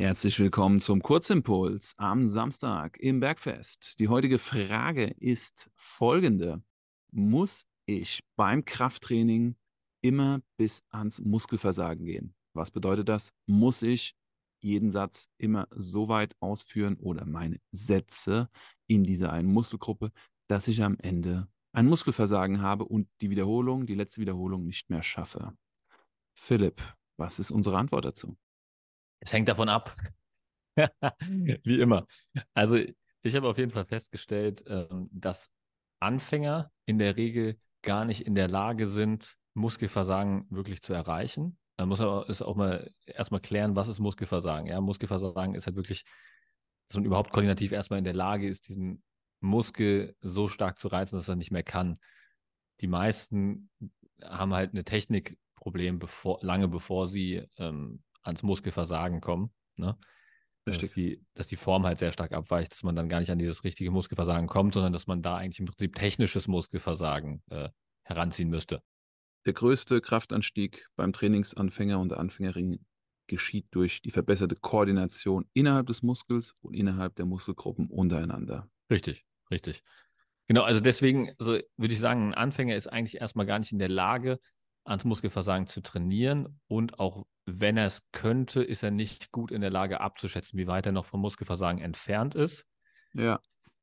Herzlich willkommen zum Kurzimpuls am Samstag im Bergfest. Die heutige Frage ist folgende. Muss ich beim Krafttraining immer bis ans Muskelversagen gehen? Was bedeutet das? Muss ich jeden Satz immer so weit ausführen oder meine Sätze in dieser einen Muskelgruppe, dass ich am Ende ein Muskelversagen habe und die Wiederholung, die letzte Wiederholung nicht mehr schaffe? Philipp, was ist unsere Antwort dazu? Es hängt davon ab. Wie immer. Also ich habe auf jeden Fall festgestellt, ähm, dass Anfänger in der Regel gar nicht in der Lage sind, Muskelversagen wirklich zu erreichen. Man muss aber ist auch mal erstmal klären, was ist Muskelversagen. Ja, Muskelversagen ist halt wirklich, dass man überhaupt koordinativ erstmal in der Lage ist, diesen Muskel so stark zu reizen, dass er nicht mehr kann. Die meisten haben halt eine Technikproblem, bevor, lange bevor sie ähm, ans Muskelversagen kommen. Ne? Dass die, dass die Form halt sehr stark abweicht, dass man dann gar nicht an dieses richtige Muskelversagen kommt, sondern dass man da eigentlich im Prinzip technisches Muskelversagen äh, heranziehen müsste. Der größte Kraftanstieg beim Trainingsanfänger und der Anfängerin geschieht durch die verbesserte Koordination innerhalb des Muskels und innerhalb der Muskelgruppen untereinander. Richtig, richtig. Genau, also deswegen also würde ich sagen, ein Anfänger ist eigentlich erstmal gar nicht in der Lage, ans Muskelversagen zu trainieren und auch wenn er es könnte, ist er nicht gut in der Lage abzuschätzen, wie weit er noch vom Muskelversagen entfernt ist. Ja.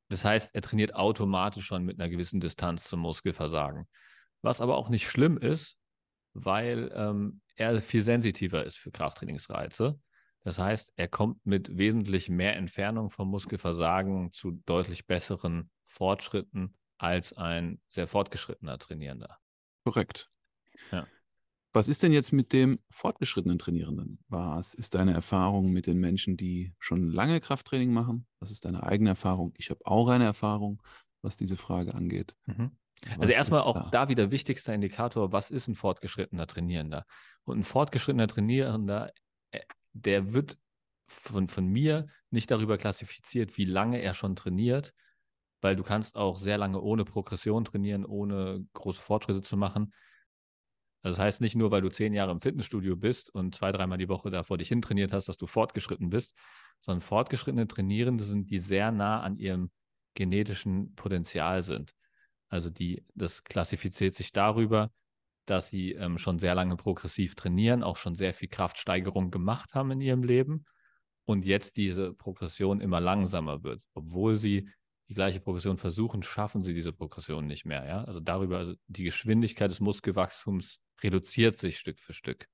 Das heißt, er trainiert automatisch schon mit einer gewissen Distanz zum Muskelversagen. Was aber auch nicht schlimm ist, weil ähm, er viel sensitiver ist für Krafttrainingsreize. Das heißt, er kommt mit wesentlich mehr Entfernung vom Muskelversagen zu deutlich besseren Fortschritten als ein sehr fortgeschrittener Trainierender. Korrekt. Ja. Was ist denn jetzt mit dem fortgeschrittenen Trainierenden? Was ist deine Erfahrung mit den Menschen, die schon lange Krafttraining machen? Was ist deine eigene Erfahrung? Ich habe auch eine Erfahrung, was diese Frage angeht. Mhm. Also erstmal auch da? da wieder wichtigster Indikator, was ist ein fortgeschrittener Trainierender? Und ein fortgeschrittener Trainierender, äh, der wird von, von mir nicht darüber klassifiziert, wie lange er schon trainiert, weil du kannst auch sehr lange ohne Progression trainieren, ohne große Fortschritte zu machen. Das heißt nicht nur, weil du zehn Jahre im Fitnessstudio bist und zwei, dreimal die Woche da vor dich hin trainiert hast, dass du fortgeschritten bist, sondern fortgeschrittene Trainierende sind, die sehr nah an ihrem genetischen Potenzial sind. Also die, das klassifiziert sich darüber, dass sie ähm, schon sehr lange progressiv trainieren, auch schon sehr viel Kraftsteigerung gemacht haben in ihrem Leben und jetzt diese Progression immer langsamer wird, obwohl sie die gleiche Progression versuchen, schaffen sie diese Progression nicht mehr. Ja? Also darüber, also die Geschwindigkeit des Muskelwachstums reduziert sich Stück für Stück.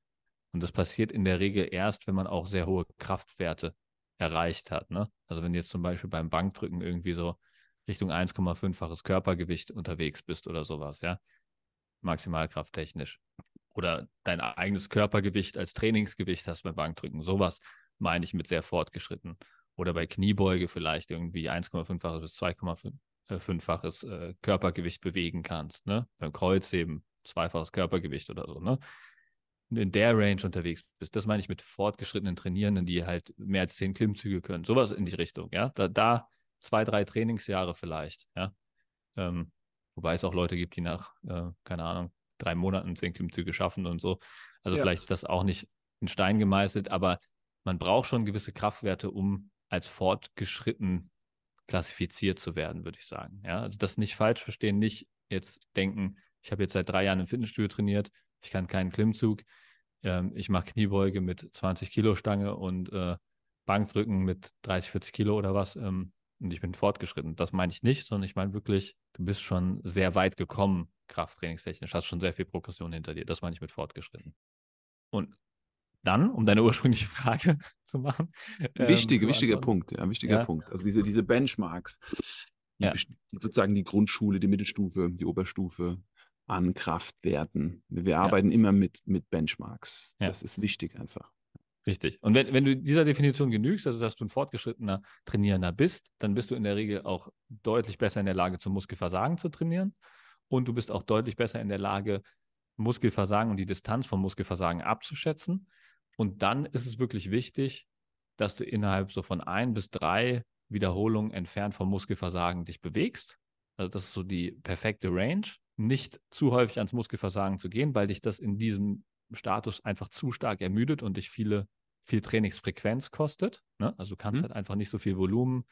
Und das passiert in der Regel erst, wenn man auch sehr hohe Kraftwerte erreicht hat. Ne? Also wenn du jetzt zum Beispiel beim Bankdrücken irgendwie so Richtung 1,5-faches Körpergewicht unterwegs bist oder sowas, ja, maximalkrafttechnisch. Oder dein eigenes Körpergewicht als Trainingsgewicht hast beim Bankdrücken. Sowas meine ich mit sehr fortgeschritten oder bei Kniebeuge vielleicht irgendwie 1,5-faches bis 2,5-faches äh, Körpergewicht bewegen kannst. Ne? Beim Kreuzheben zweifaches Körpergewicht oder so. Ne? In der Range unterwegs bist. Das meine ich mit fortgeschrittenen Trainierenden, die halt mehr als zehn Klimmzüge können. Sowas in die Richtung. Ja, da, da zwei, drei Trainingsjahre vielleicht. Ja, ähm, wobei es auch Leute gibt, die nach, äh, keine Ahnung, drei Monaten zehn Klimmzüge schaffen und so. Also ja. vielleicht das auch nicht in Stein gemeißelt, aber man braucht schon gewisse Kraftwerte, um als fortgeschritten klassifiziert zu werden, würde ich sagen. Ja, also das nicht falsch verstehen, nicht jetzt denken, ich habe jetzt seit drei Jahren im Fitnessstudio trainiert, ich kann keinen Klimmzug, ähm, ich mache Kniebeuge mit 20 Kilo Stange und äh, Bankdrücken mit 30, 40 Kilo oder was ähm, und ich bin fortgeschritten. Das meine ich nicht, sondern ich meine wirklich, du bist schon sehr weit gekommen, krafttrainingstechnisch, hast schon sehr viel Progression hinter dir. Das meine ich mit fortgeschritten. Und dann, um deine ursprüngliche Frage zu machen. Wichtige, ähm, wichtiger Punkt, ja, wichtiger ja. Punkt. Also diese, diese Benchmarks, die, ja. sozusagen die Grundschule, die Mittelstufe, die Oberstufe an Kraftwerten. Wir ja. arbeiten immer mit, mit Benchmarks. Das ist wichtig einfach. Richtig. Und wenn, wenn du dieser Definition genügst, also dass du ein fortgeschrittener Trainierender bist, dann bist du in der Regel auch deutlich besser in der Lage, zum Muskelversagen zu trainieren. Und du bist auch deutlich besser in der Lage, Muskelversagen und die Distanz vom Muskelversagen abzuschätzen. Und dann ist es wirklich wichtig, dass du innerhalb so von ein bis drei Wiederholungen entfernt vom Muskelversagen dich bewegst. Also das ist so die perfekte Range. Nicht zu häufig ans Muskelversagen zu gehen, weil dich das in diesem Status einfach zu stark ermüdet und dich viele viel Trainingsfrequenz kostet. Ne? Also du kannst mhm. halt einfach nicht so viel Volumen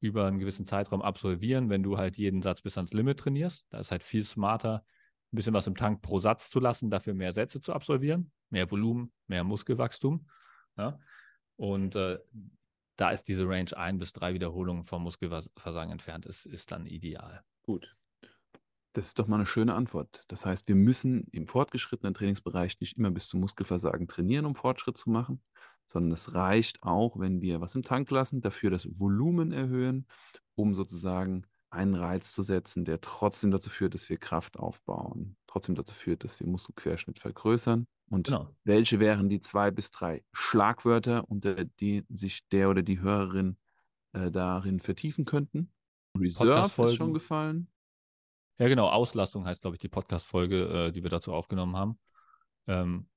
über einen gewissen Zeitraum absolvieren, wenn du halt jeden Satz bis ans Limit trainierst. Da ist halt viel smarter, ein bisschen was im Tank pro Satz zu lassen, dafür mehr Sätze zu absolvieren, mehr Volumen, mehr Muskelwachstum. Ja? Und äh, da ist diese Range ein bis drei Wiederholungen vom Muskelversagen entfernt, ist, ist dann ideal. Gut. Das ist doch mal eine schöne Antwort. Das heißt, wir müssen im fortgeschrittenen Trainingsbereich nicht immer bis zum Muskelversagen trainieren, um Fortschritt zu machen, sondern es reicht auch, wenn wir was im Tank lassen, dafür das Volumen erhöhen, um sozusagen einen Reiz zu setzen, der trotzdem dazu führt, dass wir Kraft aufbauen, trotzdem dazu führt, dass wir Muskelquerschnitt vergrößern. Und genau. welche wären die zwei bis drei Schlagwörter, unter die sich der oder die Hörerin äh, darin vertiefen könnten? Reserve ist schon gefallen. Ja, genau. Auslastung heißt, glaube ich, die Podcast-Folge, äh, die wir dazu aufgenommen haben. Ähm,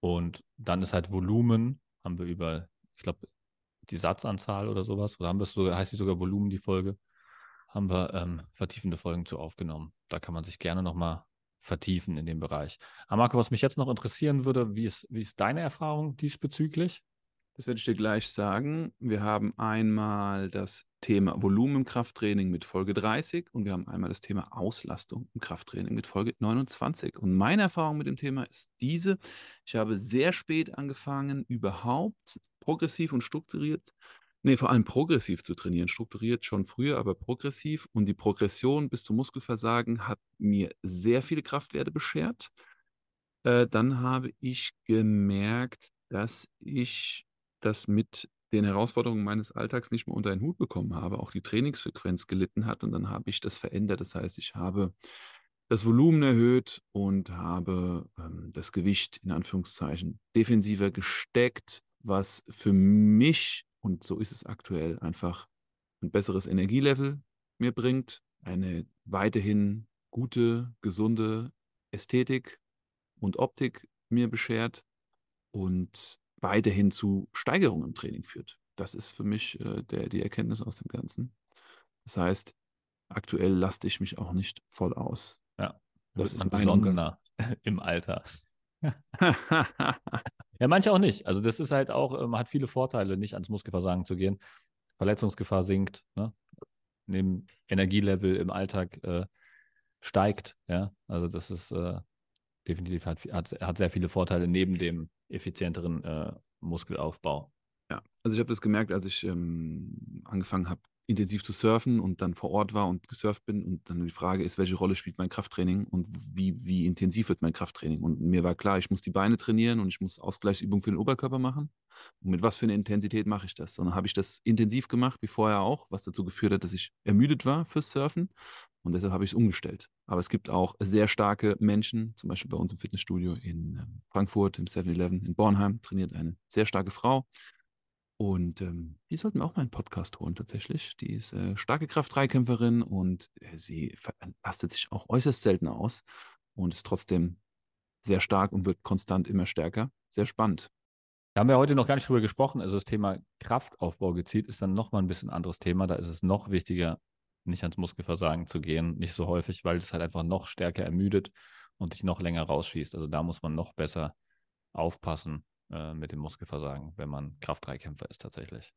und dann ist halt Volumen, haben wir über, ich glaube, die Satzanzahl oder sowas, oder haben wir es sogar, heißt die sogar Volumen, die Folge, haben wir ähm, vertiefende Folgen zu aufgenommen. Da kann man sich gerne nochmal vertiefen in dem Bereich. Aber Marco, was mich jetzt noch interessieren würde, wie ist, wie ist deine Erfahrung diesbezüglich? Das werde ich dir gleich sagen. Wir haben einmal das Thema Volumen im Krafttraining mit Folge 30 und wir haben einmal das Thema Auslastung im Krafttraining mit Folge 29. Und meine Erfahrung mit dem Thema ist diese. Ich habe sehr spät angefangen, überhaupt progressiv und strukturiert, nee, vor allem progressiv zu trainieren. Strukturiert schon früher, aber progressiv. Und die Progression bis zum Muskelversagen hat mir sehr viele Kraftwerte beschert. Äh, dann habe ich gemerkt, dass ich das mit den Herausforderungen meines Alltags nicht mehr unter einen Hut bekommen habe, auch die Trainingsfrequenz gelitten hat und dann habe ich das verändert. Das heißt, ich habe das Volumen erhöht und habe ähm, das Gewicht in Anführungszeichen defensiver gesteckt, was für mich, und so ist es aktuell, einfach ein besseres Energielevel mir bringt, eine weiterhin gute, gesunde Ästhetik und Optik mir beschert und weiterhin zu Steigerungen im Training führt. Das ist für mich äh, der, die Erkenntnis aus dem Ganzen. Das heißt, aktuell laste ich mich auch nicht voll aus. Ja, das ist besonderer im Alter. Ja, manche auch nicht. Also das ist halt auch, man ähm, hat viele Vorteile, nicht ans Muskelversagen zu gehen. Verletzungsgefahr sinkt, ne? neben Energielevel im Alltag äh, steigt. Ja, also das ist äh, definitiv hat, hat, hat sehr viele Vorteile neben dem effizienteren äh, Muskelaufbau. Ja, also ich habe das gemerkt, als ich ähm, angefangen habe, intensiv zu surfen und dann vor Ort war und gesurft bin und dann die Frage ist, welche Rolle spielt mein Krafttraining und wie, wie intensiv wird mein Krafttraining? Und mir war klar, ich muss die Beine trainieren und ich muss Ausgleichsübungen für den Oberkörper machen. Und mit was für einer Intensität mache ich das? Und dann habe ich das intensiv gemacht, wie vorher auch, was dazu geführt hat, dass ich ermüdet war fürs Surfen. Und deshalb habe ich es umgestellt. Aber es gibt auch sehr starke Menschen, zum Beispiel bei uns im Fitnessstudio in ähm, Frankfurt, im 7-Eleven, in Bornheim trainiert eine sehr starke Frau. Und ähm, die sollten wir auch mal einen Podcast holen, tatsächlich. Die ist äh, starke Kraft-3-Kämpferin und äh, sie lastet sich auch äußerst selten aus und ist trotzdem sehr stark und wird konstant immer stärker. Sehr spannend. Da haben wir heute noch gar nicht drüber gesprochen. Also das Thema Kraftaufbau gezielt ist dann nochmal ein bisschen anderes Thema. Da ist es noch wichtiger, nicht ans Muskelversagen zu gehen, nicht so häufig, weil es halt einfach noch stärker ermüdet und dich noch länger rausschießt. Also da muss man noch besser aufpassen äh, mit dem Muskelversagen, wenn man Kraftdreikämpfer ist tatsächlich.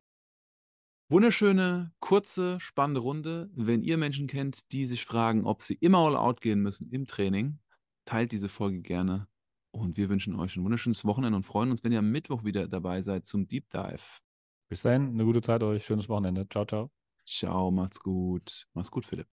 Wunderschöne, kurze, spannende Runde. Wenn ihr Menschen kennt, die sich fragen, ob sie immer all out gehen müssen im Training, teilt diese Folge gerne. Und wir wünschen euch ein wunderschönes Wochenende und freuen uns, wenn ihr am Mittwoch wieder dabei seid zum Deep Dive. Bis dahin, eine gute Zeit euch, schönes Wochenende. Ciao, ciao. Ciao, macht's gut. Mach's gut, Philipp.